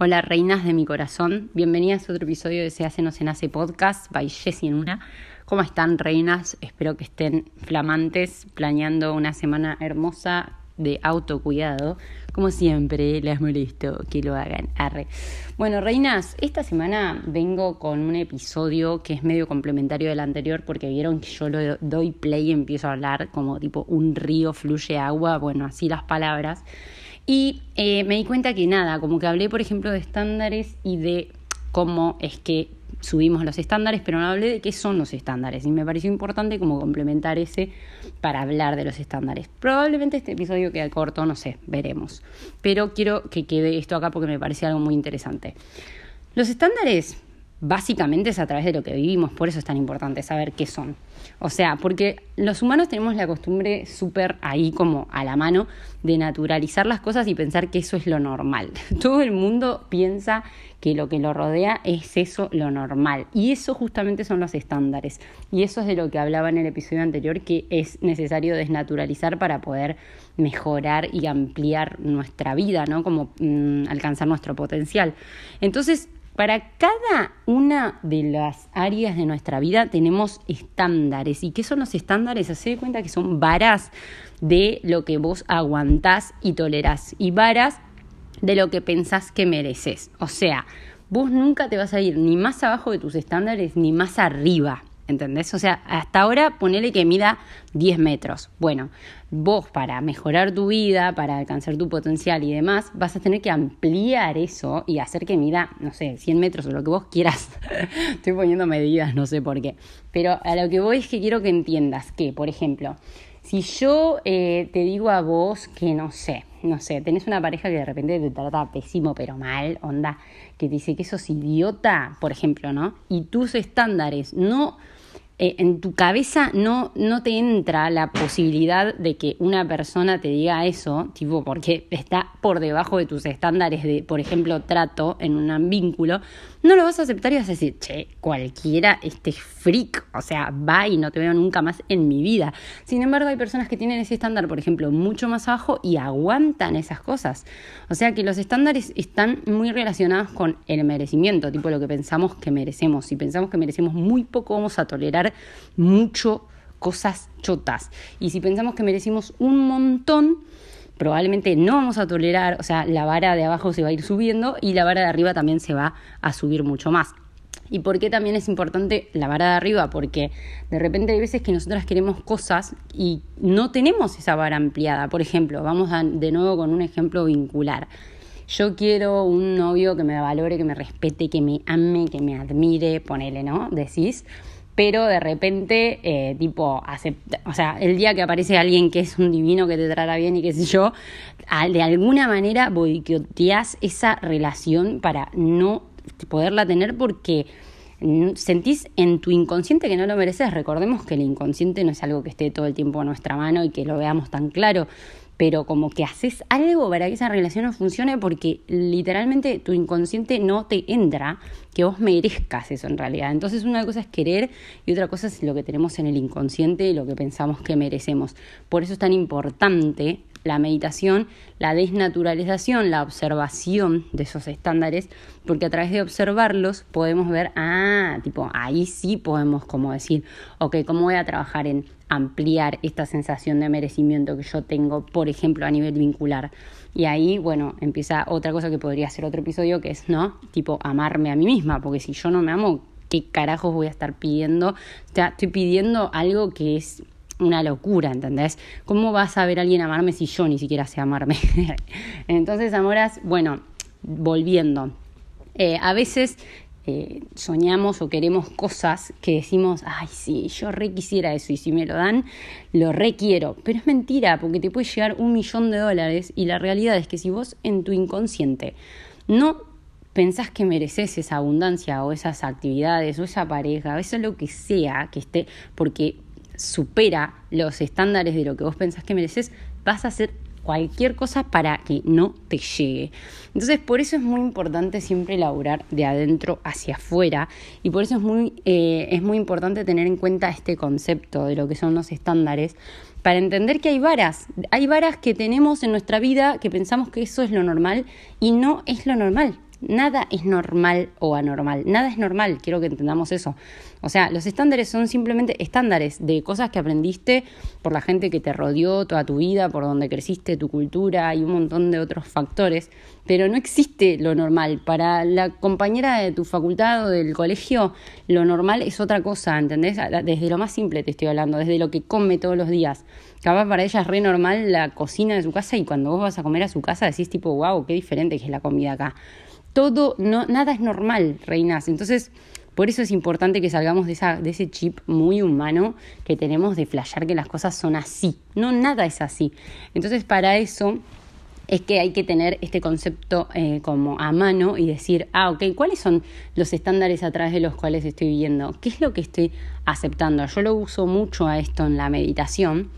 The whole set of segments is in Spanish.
Hola reinas de mi corazón, bienvenidas a otro episodio de Se hace no se nace podcast by Jessie en una. ¿Cómo están reinas? Espero que estén flamantes, planeando una semana hermosa de autocuidado. Como siempre, les molesto que lo hagan. Arre. Bueno, reinas, esta semana vengo con un episodio que es medio complementario del anterior porque vieron que yo lo doy play y empiezo a hablar como tipo un río fluye agua, bueno, así las palabras. Y eh, me di cuenta que nada, como que hablé, por ejemplo, de estándares y de cómo es que subimos los estándares, pero no hablé de qué son los estándares. Y me pareció importante como complementar ese para hablar de los estándares. Probablemente este episodio quede corto, no sé, veremos. Pero quiero que quede esto acá porque me parece algo muy interesante. Los estándares básicamente es a través de lo que vivimos, por eso es tan importante saber qué son. O sea, porque los humanos tenemos la costumbre súper ahí como a la mano de naturalizar las cosas y pensar que eso es lo normal. Todo el mundo piensa que lo que lo rodea es eso lo normal. Y eso justamente son los estándares. Y eso es de lo que hablaba en el episodio anterior, que es necesario desnaturalizar para poder mejorar y ampliar nuestra vida, ¿no? Como mm, alcanzar nuestro potencial. Entonces, para cada una de las áreas de nuestra vida tenemos estándares. ¿Y qué son los estándares? Haced cuenta que son varas de lo que vos aguantás y tolerás. Y varas de lo que pensás que mereces. O sea, vos nunca te vas a ir ni más abajo de tus estándares ni más arriba. ¿Entendés? O sea, hasta ahora ponele que mida 10 metros. Bueno, vos para mejorar tu vida, para alcanzar tu potencial y demás, vas a tener que ampliar eso y hacer que mida, no sé, 100 metros o lo que vos quieras. Estoy poniendo medidas, no sé por qué. Pero a lo que voy es que quiero que entiendas que, por ejemplo, si yo eh, te digo a vos que no sé, no sé, tenés una pareja que de repente te trata pésimo pero mal, onda, que te dice que sos idiota, por ejemplo, ¿no? Y tus estándares no eh, en tu cabeza no, no te entra la posibilidad de que una persona te diga eso, tipo, porque está por debajo de tus estándares de, por ejemplo, trato en un vínculo, no lo vas a aceptar y vas a decir, che, cualquiera, este freak, o sea, va y no te veo nunca más en mi vida. Sin embargo, hay personas que tienen ese estándar, por ejemplo, mucho más abajo y aguantan esas cosas. O sea que los estándares están muy relacionados con el merecimiento, tipo lo que pensamos que merecemos. Si pensamos que merecemos muy poco, vamos a tolerar mucho cosas chotas. Y si pensamos que merecemos un montón, probablemente no vamos a tolerar, o sea, la vara de abajo se va a ir subiendo y la vara de arriba también se va a subir mucho más. ¿Y por qué también es importante la vara de arriba? Porque de repente hay veces que nosotras queremos cosas y no tenemos esa vara ampliada. Por ejemplo, vamos de nuevo con un ejemplo vincular. Yo quiero un novio que me valore, que me respete, que me ame, que me admire, ponele, ¿no? Decís pero de repente, eh, tipo, acepta, o sea, el día que aparece alguien que es un divino, que te trata bien y qué sé yo, de alguna manera boicoteas esa relación para no poderla tener porque sentís en tu inconsciente que no lo mereces. Recordemos que el inconsciente no es algo que esté todo el tiempo a nuestra mano y que lo veamos tan claro pero como que haces algo para que esa relación no funcione porque literalmente tu inconsciente no te entra que vos merezcas eso en realidad. Entonces una cosa es querer y otra cosa es lo que tenemos en el inconsciente y lo que pensamos que merecemos. Por eso es tan importante la meditación, la desnaturalización, la observación de esos estándares, porque a través de observarlos podemos ver, ah, tipo, ahí sí podemos como decir, ok, ¿cómo voy a trabajar en ampliar esta sensación de merecimiento que yo tengo, por ejemplo, a nivel vincular? Y ahí, bueno, empieza otra cosa que podría ser otro episodio, que es, ¿no? Tipo, amarme a mí misma, porque si yo no me amo, ¿qué carajos voy a estar pidiendo? Estoy pidiendo algo que es una locura, ¿entendés? ¿Cómo vas a ver a alguien amarme si yo ni siquiera sé amarme? Entonces, amoras, bueno, volviendo. Eh, a veces eh, soñamos o queremos cosas que decimos, ay, sí, yo re quisiera eso y si me lo dan, lo requiero. Pero es mentira, porque te puede llegar un millón de dólares y la realidad es que si vos en tu inconsciente no pensás que mereces esa abundancia o esas actividades o esa pareja, eso lo que sea que esté, porque supera los estándares de lo que vos pensás que mereces, vas a hacer cualquier cosa para que no te llegue. Entonces, por eso es muy importante siempre elaborar de adentro hacia afuera y por eso es muy, eh, es muy importante tener en cuenta este concepto de lo que son los estándares para entender que hay varas, hay varas que tenemos en nuestra vida que pensamos que eso es lo normal y no es lo normal. Nada es normal o anormal. Nada es normal, quiero que entendamos eso. O sea, los estándares son simplemente estándares de cosas que aprendiste por la gente que te rodeó toda tu vida, por donde creciste, tu cultura y un montón de otros factores. Pero no existe lo normal. Para la compañera de tu facultad o del colegio, lo normal es otra cosa, ¿entendés? Desde lo más simple te estoy hablando, desde lo que come todos los días. Capaz para ella es re normal la cocina de su casa y cuando vos vas a comer a su casa decís tipo, wow, qué diferente que es la comida acá todo, nada es normal, reinas. Entonces, por eso es importante que salgamos de ese chip muy humano que tenemos de flashear que las cosas son así. No, nada es así. Entonces, para eso es que hay que tener este concepto eh, como a mano y decir, ah, ok, ¿cuáles son los estándares a través de los cuales estoy viviendo? ¿Qué es lo que estoy aceptando? Yo lo uso mucho a esto en la meditación,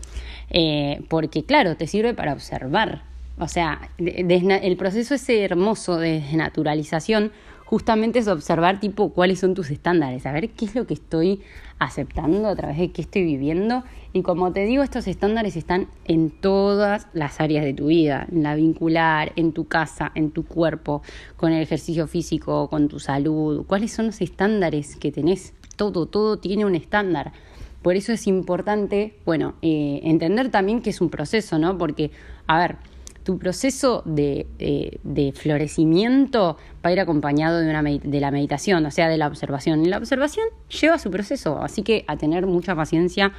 eh, porque claro, te sirve para observar o sea, el proceso ese hermoso de desnaturalización justamente es observar tipo cuáles son tus estándares, a ver qué es lo que estoy aceptando a través de qué estoy viviendo. Y como te digo, estos estándares están en todas las áreas de tu vida, en la vincular, en tu casa, en tu cuerpo, con el ejercicio físico, con tu salud. ¿Cuáles son los estándares que tenés? Todo, todo tiene un estándar. Por eso es importante, bueno, eh, entender también que es un proceso, ¿no? Porque, a ver, tu proceso de, eh, de, florecimiento va a ir acompañado de, una de la meditación, o sea, de la observación. Y la observación lleva su proceso, así que a tener mucha paciencia,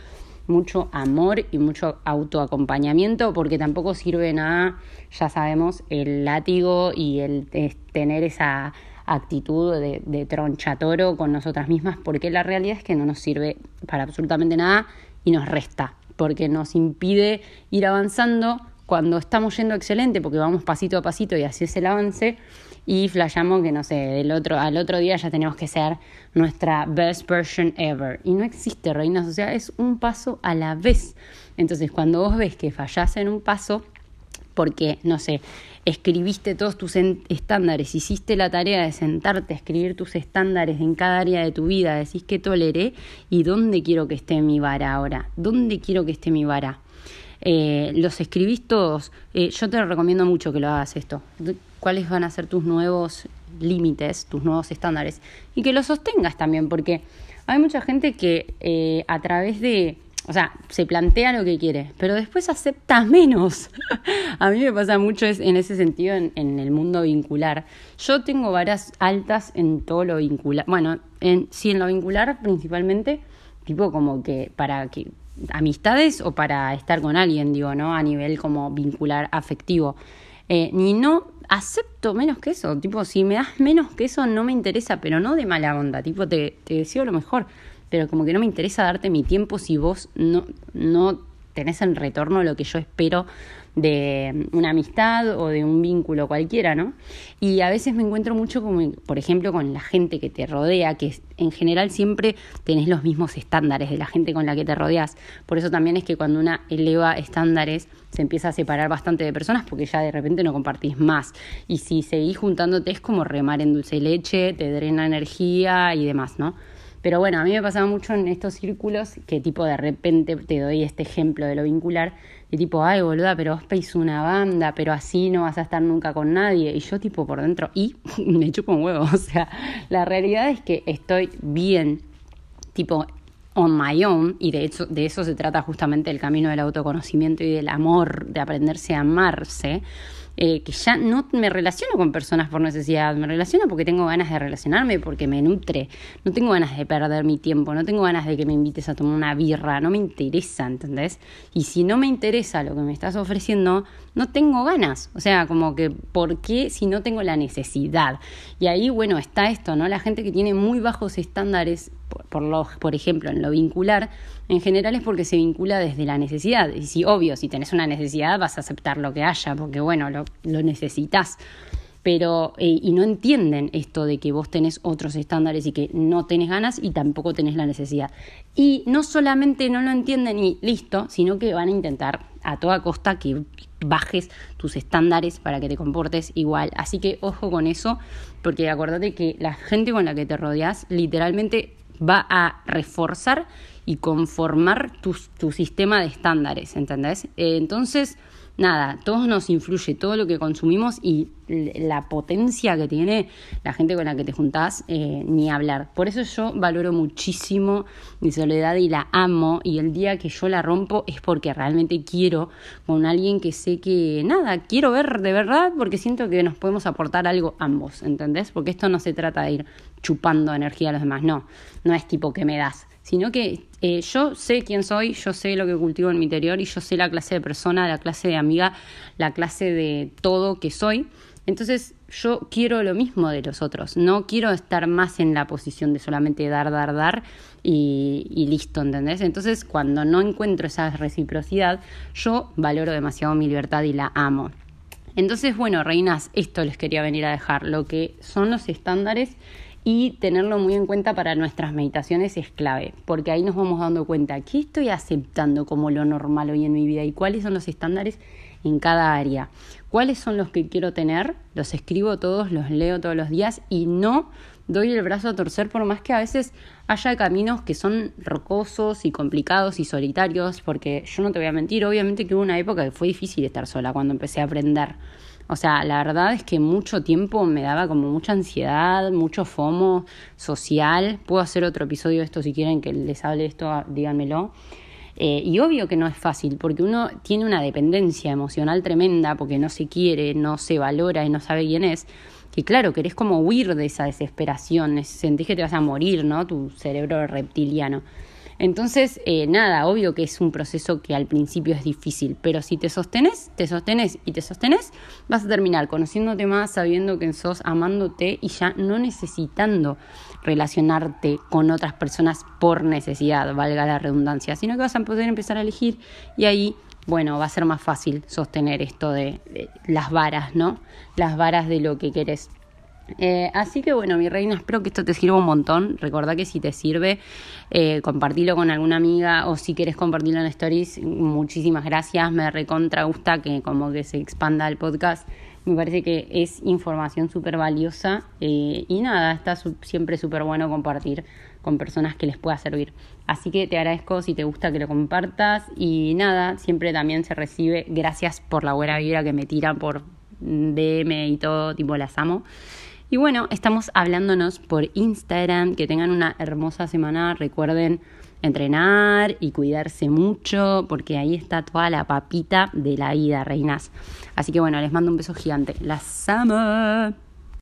mucho amor y mucho autoacompañamiento, porque tampoco sirve nada, ya sabemos, el látigo y el tener esa actitud de, de tronchatoro con nosotras mismas, porque la realidad es que no nos sirve para absolutamente nada y nos resta, porque nos impide ir avanzando cuando estamos yendo excelente, porque vamos pasito a pasito y así es el avance, y flayamos que no sé, del otro, al otro día ya tenemos que ser nuestra best version ever. Y no existe, reinas, o sea, es un paso a la vez. Entonces, cuando vos ves que fallás en un paso, porque, no sé, escribiste todos tus estándares, hiciste la tarea de sentarte a escribir tus estándares en cada área de tu vida, decís que toleré y dónde quiero que esté mi vara ahora, dónde quiero que esté mi vara. Eh, los escribís todos. Eh, yo te recomiendo mucho que lo hagas esto. ¿Cuáles van a ser tus nuevos límites, tus nuevos estándares? Y que los sostengas también, porque hay mucha gente que eh, a través de o sea, se plantea lo que quiere, pero después acepta menos. a mí me pasa mucho en ese sentido en, el mundo vincular. Yo tengo varas altas en todo lo vincular. Bueno, en, sí, en lo vincular principalmente, tipo como que para que amistades o para estar con alguien, digo, ¿no? A nivel como vincular afectivo. Eh, ni no acepto menos que eso, tipo, si me das menos que eso no me interesa, pero no de mala onda, tipo, te, te deseo lo mejor, pero como que no me interesa darte mi tiempo si vos no, no tenés en retorno lo que yo espero de una amistad o de un vínculo cualquiera, ¿no? Y a veces me encuentro mucho como, por ejemplo, con la gente que te rodea, que en general siempre tenés los mismos estándares de la gente con la que te rodeas. Por eso también es que cuando una eleva estándares se empieza a separar bastante de personas porque ya de repente no compartís más. Y si seguís juntándote es como remar en dulce leche, te drena energía y demás, ¿no? Pero bueno, a mí me pasaba mucho en estos círculos que tipo de repente te doy este ejemplo de lo vincular, de tipo, ay boluda, pero vos peís una banda, pero así no vas a estar nunca con nadie. Y yo tipo por dentro, y me chupo un huevo. O sea, la realidad es que estoy bien, tipo on my own, y de hecho de eso se trata justamente el camino del autoconocimiento y del amor, de aprenderse a amarse eh, que ya no me relaciono con personas por necesidad, me relaciono porque tengo ganas de relacionarme, porque me nutre, no tengo ganas de perder mi tiempo, no tengo ganas de que me invites a tomar una birra, no me interesa, ¿entendés? Y si no me interesa lo que me estás ofreciendo, no tengo ganas, o sea, como que, ¿por qué si no tengo la necesidad? Y ahí, bueno, está esto, ¿no? La gente que tiene muy bajos estándares por, lo, por ejemplo, en lo vincular, en general es porque se vincula desde la necesidad. Y si, obvio, si tenés una necesidad, vas a aceptar lo que haya, porque bueno, lo, lo necesitas. Pero, eh, y no entienden esto de que vos tenés otros estándares y que no tenés ganas y tampoco tenés la necesidad. Y no solamente no lo entienden y listo, sino que van a intentar a toda costa que bajes tus estándares para que te comportes igual. Así que ojo con eso, porque acuérdate que la gente con la que te rodeas literalmente va a reforzar y conformar tu, tu sistema de estándares, ¿entendés? Eh, entonces, nada, todo nos influye, todo lo que consumimos y la potencia que tiene la gente con la que te juntás, eh, ni hablar. Por eso yo valoro muchísimo mi soledad y la amo. Y el día que yo la rompo es porque realmente quiero con alguien que sé que, nada, quiero ver de verdad porque siento que nos podemos aportar algo ambos, ¿entendés? Porque esto no se trata de ir chupando energía a los demás, no, no es tipo que me das, sino que eh, yo sé quién soy, yo sé lo que cultivo en mi interior y yo sé la clase de persona, la clase de amiga, la clase de todo que soy. Entonces yo quiero lo mismo de los otros, no quiero estar más en la posición de solamente dar, dar, dar y, y listo, ¿entendés? Entonces cuando no encuentro esa reciprocidad, yo valoro demasiado mi libertad y la amo. Entonces, bueno, reinas, esto les quería venir a dejar, lo que son los estándares y tenerlo muy en cuenta para nuestras meditaciones es clave, porque ahí nos vamos dando cuenta qué estoy aceptando como lo normal hoy en mi vida y cuáles son los estándares en cada área. ¿Cuáles son los que quiero tener? Los escribo todos, los leo todos los días y no doy el brazo a torcer por más que a veces haya caminos que son rocosos y complicados y solitarios, porque yo no te voy a mentir, obviamente que hubo una época que fue difícil estar sola cuando empecé a aprender o sea, la verdad es que mucho tiempo me daba como mucha ansiedad, mucho fomo social. Puedo hacer otro episodio de esto si quieren que les hable de esto, díganmelo. Eh, y obvio que no es fácil, porque uno tiene una dependencia emocional tremenda, porque no se quiere, no se valora y no sabe quién es. Que claro, querés como huir de esa desesperación, sentís que te vas a morir, ¿no? Tu cerebro reptiliano. Entonces, eh, nada, obvio que es un proceso que al principio es difícil, pero si te sostenes, te sostenes y te sostenes, vas a terminar conociéndote más, sabiendo que sos, amándote y ya no necesitando relacionarte con otras personas por necesidad, valga la redundancia, sino que vas a poder empezar a elegir y ahí bueno, va a ser más fácil sostener esto de, de, las varas, ¿no? Las varas de lo que querés. Eh, así que bueno, mi reina, espero que esto te sirva un montón. Recordá que si te sirve, eh, compartilo con alguna amiga o si quieres compartirlo en stories, muchísimas gracias. Me recontra gusta que como que se expanda el podcast. Me parece que es información súper valiosa eh, y nada, está siempre súper bueno compartir con personas que les pueda servir. Así que te agradezco si te gusta que lo compartas y nada, siempre también se recibe gracias por la buena vibra que me tiran por DM y todo, tipo las amo. Y bueno, estamos hablándonos por Instagram. Que tengan una hermosa semana. Recuerden entrenar y cuidarse mucho, porque ahí está toda la papita de la vida, reinas. Así que bueno, les mando un beso gigante. Las amo.